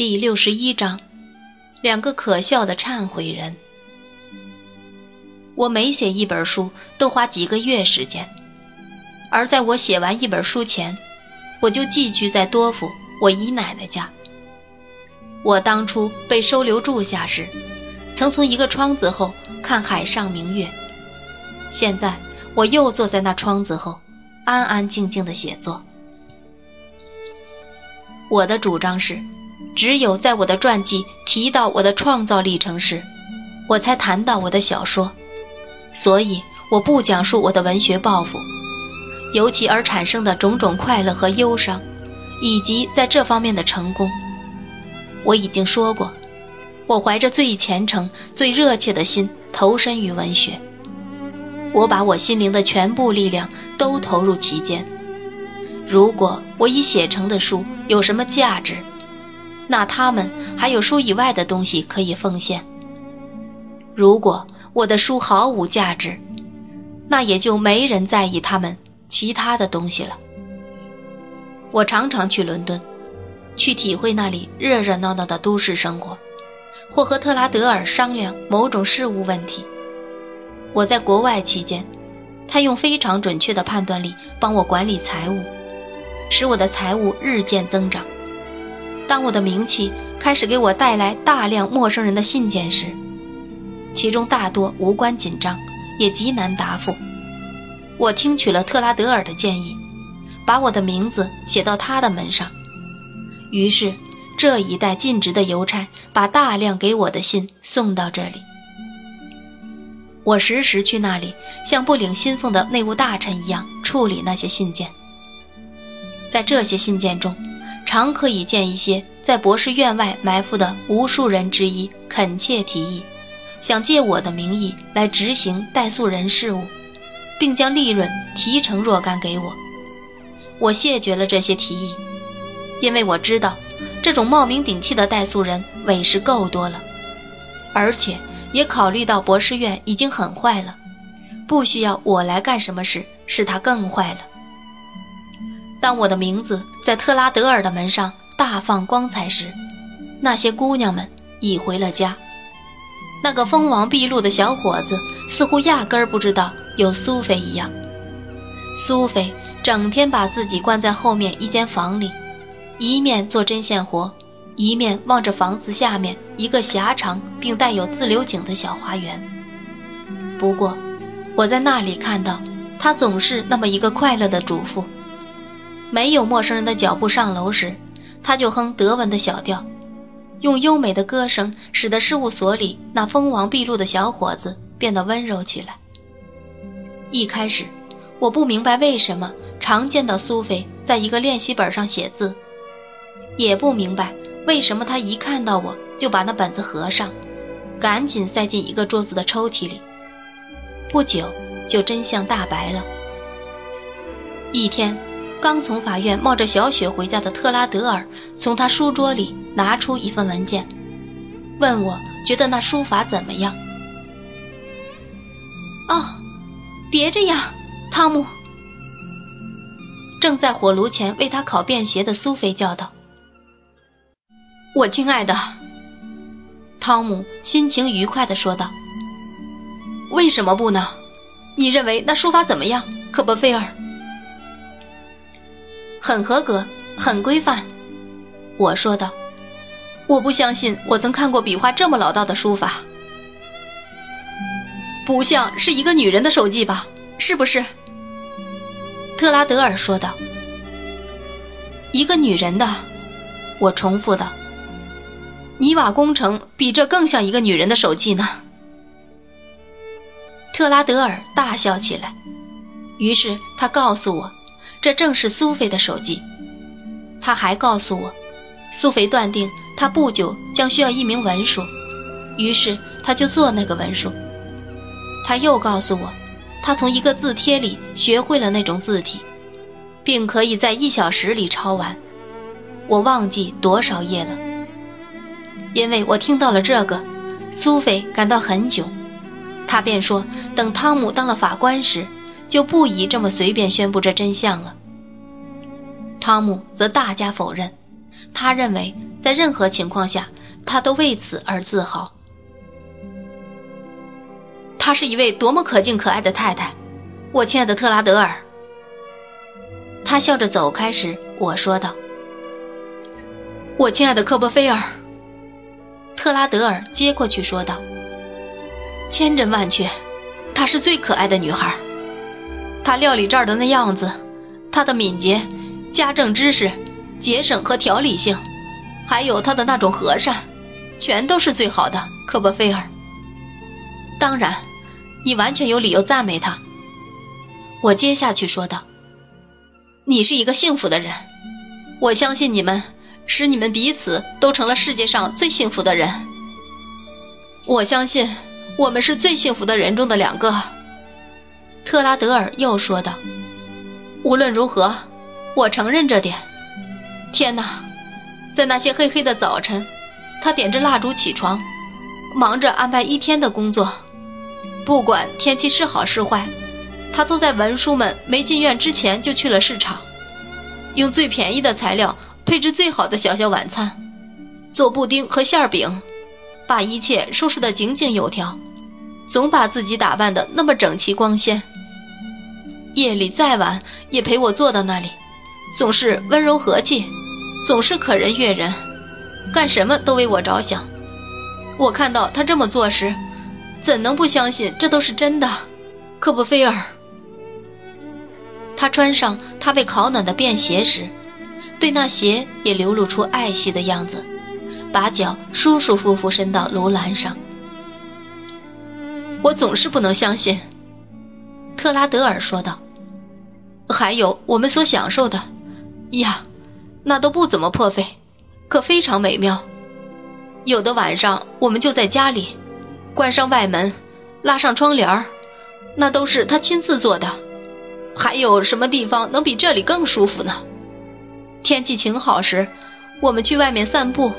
第六十一章，两个可笑的忏悔人。我每写一本书都花几个月时间，而在我写完一本书前，我就寄居在多福我姨奶奶家。我当初被收留住下时，曾从一个窗子后看海上明月。现在我又坐在那窗子后，安安静静的写作。我的主张是。只有在我的传记提到我的创造历程时，我才谈到我的小说，所以我不讲述我的文学抱负，由其而产生的种种快乐和忧伤，以及在这方面的成功。我已经说过，我怀着最虔诚、最热切的心投身于文学，我把我心灵的全部力量都投入其间。如果我已写成的书有什么价值，那他们还有书以外的东西可以奉献。如果我的书毫无价值，那也就没人在意他们其他的东西了。我常常去伦敦，去体会那里热热闹闹的都市生活，或和特拉德尔商量某种事务问题。我在国外期间，他用非常准确的判断力帮我管理财务，使我的财务日渐增长。当我的名气开始给我带来大量陌生人的信件时，其中大多无关紧张，也极难答复。我听取了特拉德尔的建议，把我的名字写到他的门上。于是，这一代尽职的邮差把大量给我的信送到这里。我时时去那里，像不领薪俸的内务大臣一样处理那些信件。在这些信件中。常可以见一些在博士院外埋伏的无数人之一恳切提议，想借我的名义来执行代诉人事务，并将利润提成若干给我。我谢绝了这些提议，因为我知道这种冒名顶替的代诉人委实够多了，而且也考虑到博士院已经很坏了，不需要我来干什么事使它更坏了。当我的名字在特拉德尔的门上大放光彩时，那些姑娘们已回了家。那个锋芒毕露的小伙子似乎压根儿不知道有苏菲一样。苏菲整天把自己关在后面一间房里，一面做针线活，一面望着房子下面一个狭长并带有自流井的小花园。不过，我在那里看到，她总是那么一个快乐的主妇。没有陌生人的脚步上楼时，他就哼德文的小调，用优美的歌声使得事务所里那锋芒毕露的小伙子变得温柔起来。一开始，我不明白为什么常见到苏菲在一个练习本上写字，也不明白为什么他一看到我就把那本子合上，赶紧塞进一个桌子的抽屉里。不久，就真相大白了。一天。刚从法院冒着小雪回家的特拉德尔，从他书桌里拿出一份文件，问我觉得那书法怎么样。哦，别这样，汤姆。正在火炉前为他烤便鞋的苏菲叫道：“我亲爱的。”汤姆心情愉快地说道：“为什么不呢？你认为那书法怎么样，科波菲尔？”很合格，很规范，我说道。我不相信我曾看过笔画这么老道的书法，不像是一个女人的手迹吧？是不是？特拉德尔说道。一个女人的，我重复道。泥瓦工程比这更像一个女人的手迹呢。特拉德尔大笑起来，于是他告诉我。这正是苏菲的手机。他还告诉我，苏菲断定他不久将需要一名文书，于是他就做那个文书。他又告诉我，他从一个字帖里学会了那种字体，并可以在一小时里抄完。我忘记多少页了，因为我听到了这个，苏菲感到很久。他便说，等汤姆当了法官时。就不宜这么随便宣布这真相了。汤姆则大加否认，他认为在任何情况下，他都为此而自豪。她是一位多么可敬可爱的太太，我亲爱的特拉德尔。他笑着走开时，我说道：“我亲爱的科波菲尔。”特拉德尔接过去说道：“千真万确，她是最可爱的女孩。他料理这儿的那样子，他的敏捷、家政知识、节省和条理性，还有他的那种和善，全都是最好的。”科波菲尔。当然，你完全有理由赞美他。我接下去说道：“你是一个幸福的人，我相信你们。”使你们彼此都成了世界上最幸福的人。我相信我们是最幸福的人中的两个。特拉德尔又说道：“无论如何，我承认这点。天哪，在那些黑黑的早晨，他点着蜡烛起床，忙着安排一天的工作。不管天气是好是坏，他都在文书们没进院之前就去了市场，用最便宜的材料。”配置最好的小小晚餐，做布丁和馅饼，把一切收拾得井井有条，总把自己打扮得那么整齐光鲜。夜里再晚也陪我坐到那里，总是温柔和气，总是可人悦人，干什么都为我着想。我看到他这么做时，怎能不相信这都是真的？科布菲尔，他穿上他被烤暖的便鞋时。对那鞋也流露出爱惜的样子，把脚舒舒服服伸到炉栏上。我总是不能相信，克拉德尔说道。还有我们所享受的，呀，那都不怎么破费，可非常美妙。有的晚上我们就在家里，关上外门，拉上窗帘儿，那都是他亲自做的。还有什么地方能比这里更舒服呢？天气晴好时，我们去外面散步，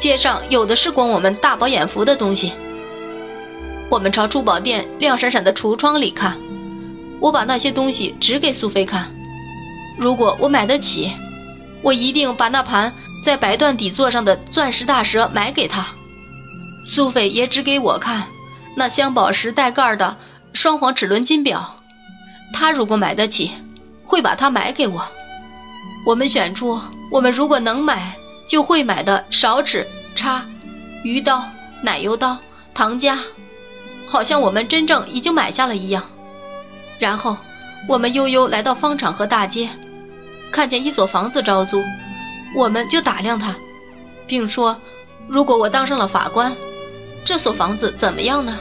街上有的是供我们大饱眼福的东西。我们朝珠宝店亮闪闪的橱窗里看，我把那些东西指给苏菲看。如果我买得起，我一定把那盘在白缎底座上的钻石大蛇买给她。苏菲也指给我看那镶宝石带盖的双黄齿轮金表，她如果买得起，会把它买给我。我们选出我们如果能买就会买的勺齿、叉、鱼刀、奶油刀、糖夹，好像我们真正已经买下了一样。然后我们悠悠来到方场和大街，看见一所房子招租，我们就打量它，并说：“如果我当上了法官，这所房子怎么样呢？”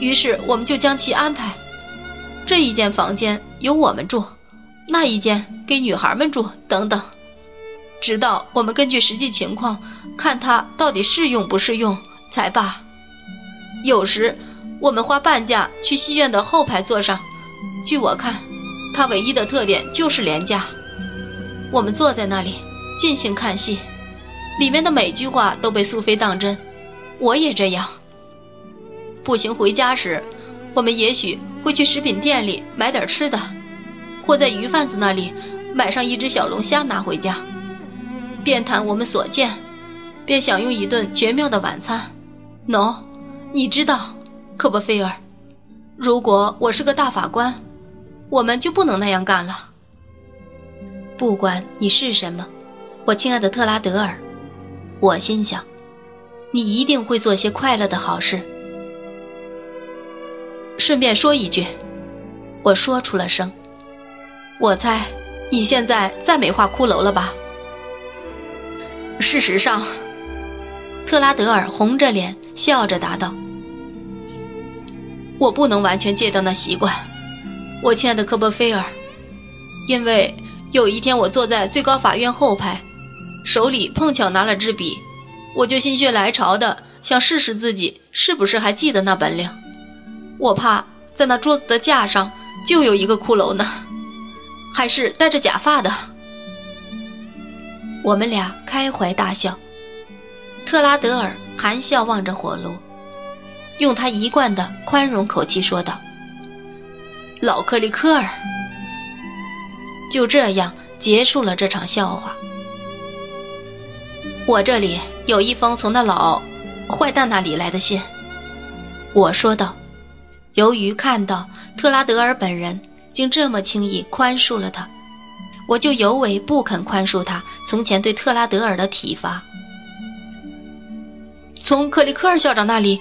于是我们就将其安排。这一间房间由我们住。那一间给女孩们住，等等，直到我们根据实际情况看它到底适用不适用才罢。有时我们花半价去戏院的后排座上，据我看，它唯一的特点就是廉价。我们坐在那里尽兴看戏，里面的每句话都被苏菲当真，我也这样。步行回家时，我们也许会去食品店里买点吃的。或在鱼贩子那里买上一只小龙虾拿回家，便谈我们所见，便享用一顿绝妙的晚餐。喏，你知道，科波菲尔，如果我是个大法官，我们就不能那样干了。不管你是什么，我亲爱的特拉德尔，我心想，你一定会做些快乐的好事。顺便说一句，我说出了声。我猜，你现在再没画骷髅了吧？事实上，特拉德尔红着脸笑着答道：“我不能完全戒掉那习惯，我亲爱的科波菲尔，因为有一天我坐在最高法院后排，手里碰巧拿了支笔，我就心血来潮的想试试自己是不是还记得那本领。我怕在那桌子的架上就有一个骷髅呢。”还是戴着假发的。我们俩开怀大笑。特拉德尔含笑望着火炉，用他一贯的宽容口气说道：“老克里科尔。”就这样结束了这场笑话。我这里有一封从那老坏蛋那里来的信。我说道。由于看到特拉德尔本人竟这么轻易宽恕了他，我就尤为不肯宽恕他从前对特拉德尔的体罚。从克里科尔校长那里，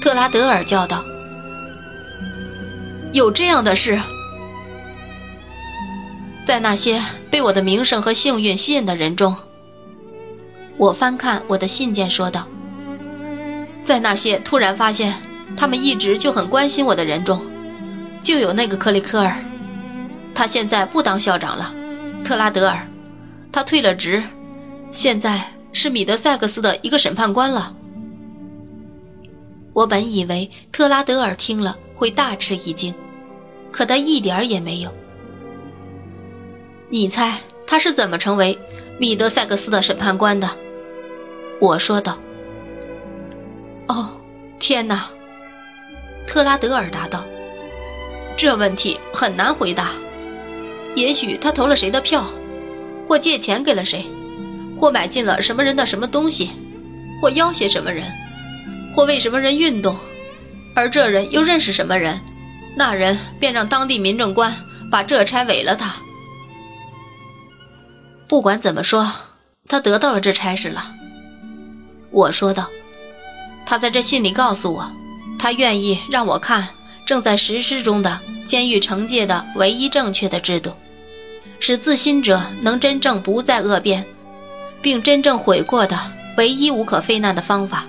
特拉德尔叫道：“有这样的事，在那些被我的名声和幸运吸引的人中。”我翻看我的信件，说道：“在那些突然发现。”他们一直就很关心我的人中，就有那个克里科尔，他现在不当校长了，特拉德尔，他退了职，现在是米德塞克斯的一个审判官了。我本以为特拉德尔听了会大吃一惊，可他一点也没有。你猜他是怎么成为米德塞克斯的审判官的？我说道。哦，天哪！特拉德尔答道：“这问题很难回答。也许他投了谁的票，或借钱给了谁，或买进了什么人的什么东西，或要挟什么人，或为什么人运动，而这人又认识什么人，那人便让当地民政官把这差委了他。不管怎么说，他得到了这差事了。”我说道：“他在这信里告诉我。”他愿意让我看正在实施中的监狱惩戒的唯一正确的制度，使自新者能真正不再恶变，并真正悔过的唯一无可非难的方法，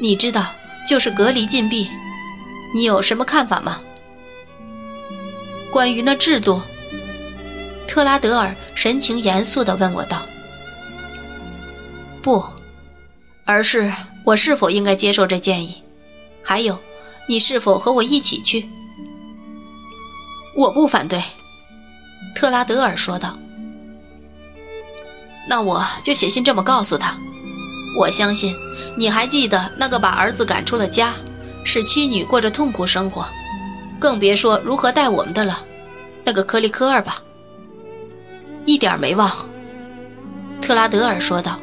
你知道，就是隔离禁闭。你有什么看法吗？关于那制度，特拉德尔神情严肃地问我道：“不，而是我是否应该接受这建议？”还有，你是否和我一起去？我不反对，特拉德尔说道。那我就写信这么告诉他。我相信你还记得那个把儿子赶出了家，使妻女过着痛苦生活，更别说如何待我们的了，那个克里科尔吧。一点没忘，特拉德尔说道。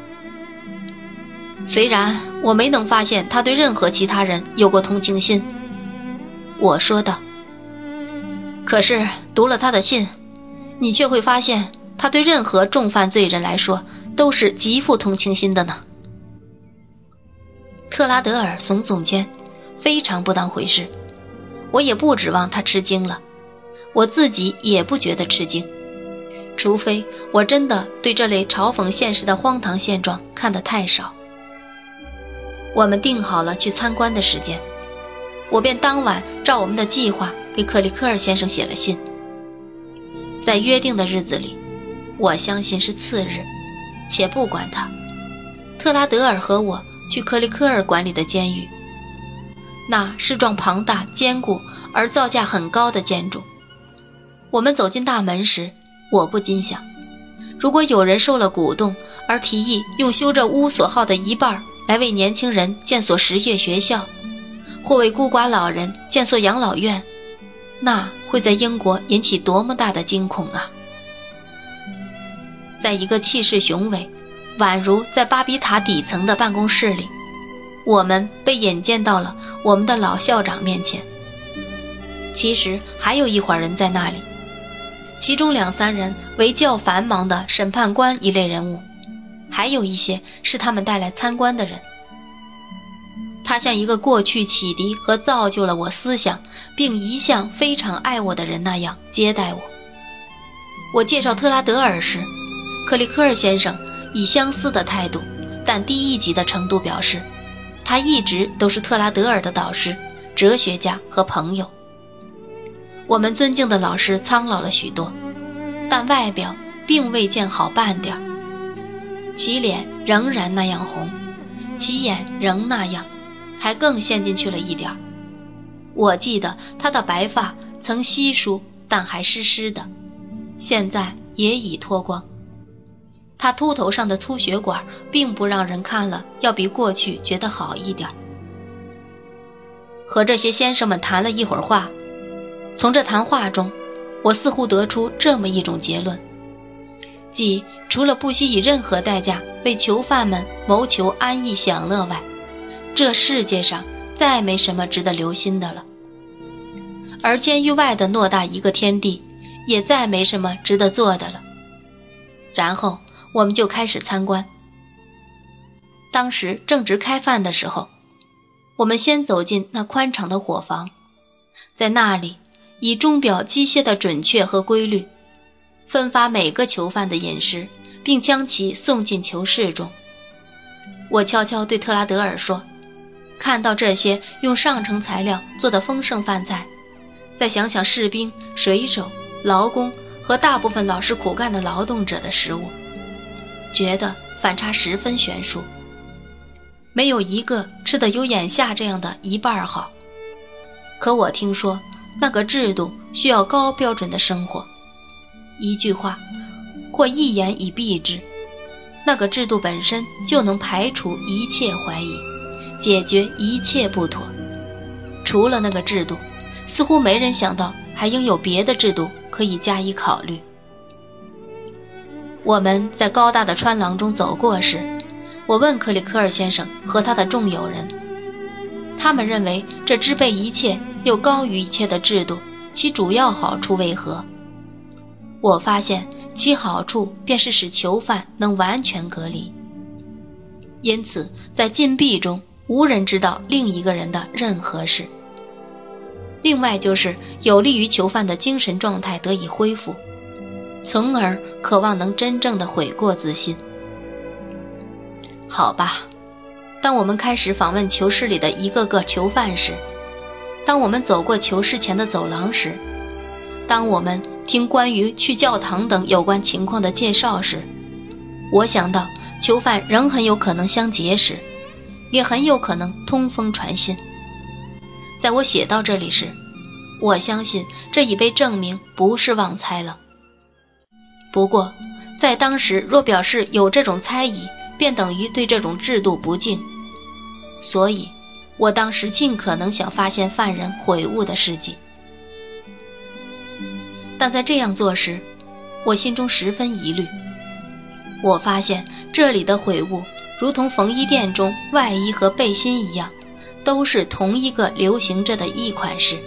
虽然我没能发现他对任何其他人有过同情心，我说道。可是读了他的信，你却会发现他对任何重犯罪人来说都是极富同情心的呢。特拉德尔耸耸肩，非常不当回事。我也不指望他吃惊了，我自己也不觉得吃惊，除非我真的对这类嘲讽现实的荒唐现状看得太少。我们定好了去参观的时间，我便当晚照我们的计划给克里科尔先生写了信。在约定的日子里，我相信是次日，且不管他，特拉德尔和我去克里科尔管理的监狱。那是幢庞大、坚固而造价很高的建筑。我们走进大门时，我不禁想：如果有人受了鼓动而提议用修这屋所耗的一半来为年轻人建所实业学校，或为孤寡老人建所养老院，那会在英国引起多么大的惊恐啊！在一个气势雄伟、宛如在巴比塔底层的办公室里，我们被引荐到了我们的老校长面前。其实还有一伙人在那里，其中两三人为较繁忙的审判官一类人物。还有一些是他们带来参观的人。他像一个过去启迪和造就了我思想，并一向非常爱我的人那样接待我。我介绍特拉德尔时，克里科尔先生以相似的态度，但低一级的程度表示，他一直都是特拉德尔的导师、哲学家和朋友。我们尊敬的老师苍老了许多，但外表并未见好半点儿。其脸仍然那样红，其眼仍那样，还更陷进去了一点儿。我记得他的白发曾稀疏，但还湿湿的，现在也已脱光。他秃头上的粗血管并不让人看了要比过去觉得好一点。和这些先生们谈了一会儿话，从这谈话中，我似乎得出这么一种结论。即除了不惜以任何代价为囚犯们谋求安逸享乐外，这世界上再没什么值得留心的了。而监狱外的偌大一个天地，也再没什么值得做的了。然后我们就开始参观。当时正值开饭的时候，我们先走进那宽敞的伙房，在那里以钟表机械的准确和规律。分发每个囚犯的饮食，并将其送进囚室中。我悄悄对特拉德尔说：“看到这些用上乘材料做的丰盛饭菜，再想想士兵、水手、劳工和大部分老实苦干的劳动者的食物，觉得反差十分悬殊。没有一个吃的有眼下这样的一半好。可我听说，那个制度需要高标准的生活。”一句话，或一言以蔽之，那个制度本身就能排除一切怀疑，解决一切不妥。除了那个制度，似乎没人想到还应有别的制度可以加以考虑。我们在高大的穿廊中走过时，我问克里科尔先生和他的众友人，他们认为这支配一切又高于一切的制度，其主要好处为何？我发现其好处便是使囚犯能完全隔离，因此在禁闭中无人知道另一个人的任何事。另外就是有利于囚犯的精神状态得以恢复，从而渴望能真正的悔过自新。好吧，当我们开始访问囚室里的一个个囚犯时，当我们走过囚室前的走廊时，当我们。听关于去教堂等有关情况的介绍时，我想到囚犯仍很有可能相结识，也很有可能通风传信。在我写到这里时，我相信这已被证明不是妄猜了。不过，在当时若表示有这种猜疑，便等于对这种制度不敬，所以我当时尽可能想发现犯人悔悟的事迹。但在这样做时，我心中十分疑虑。我发现这里的悔悟，如同缝衣店中外衣和背心一样，都是同一个流行着的一款式。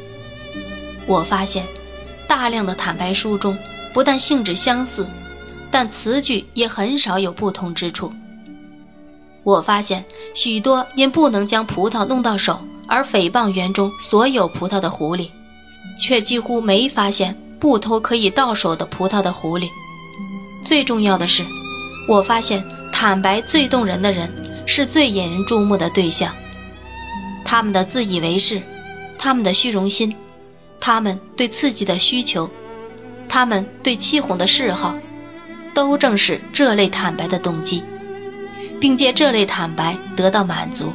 我发现大量的坦白书中，不但性质相似，但词句也很少有不同之处。我发现许多因不能将葡萄弄到手而诽谤园中所有葡萄的狐狸，却几乎没发现。不偷可以到手的葡萄的狐狸。最重要的是，我发现坦白最动人的人是最引人注目的对象。他们的自以为是，他们的虚荣心，他们对刺激的需求，他们对欺哄的嗜好，都正是这类坦白的动机，并借这类坦白得到满足。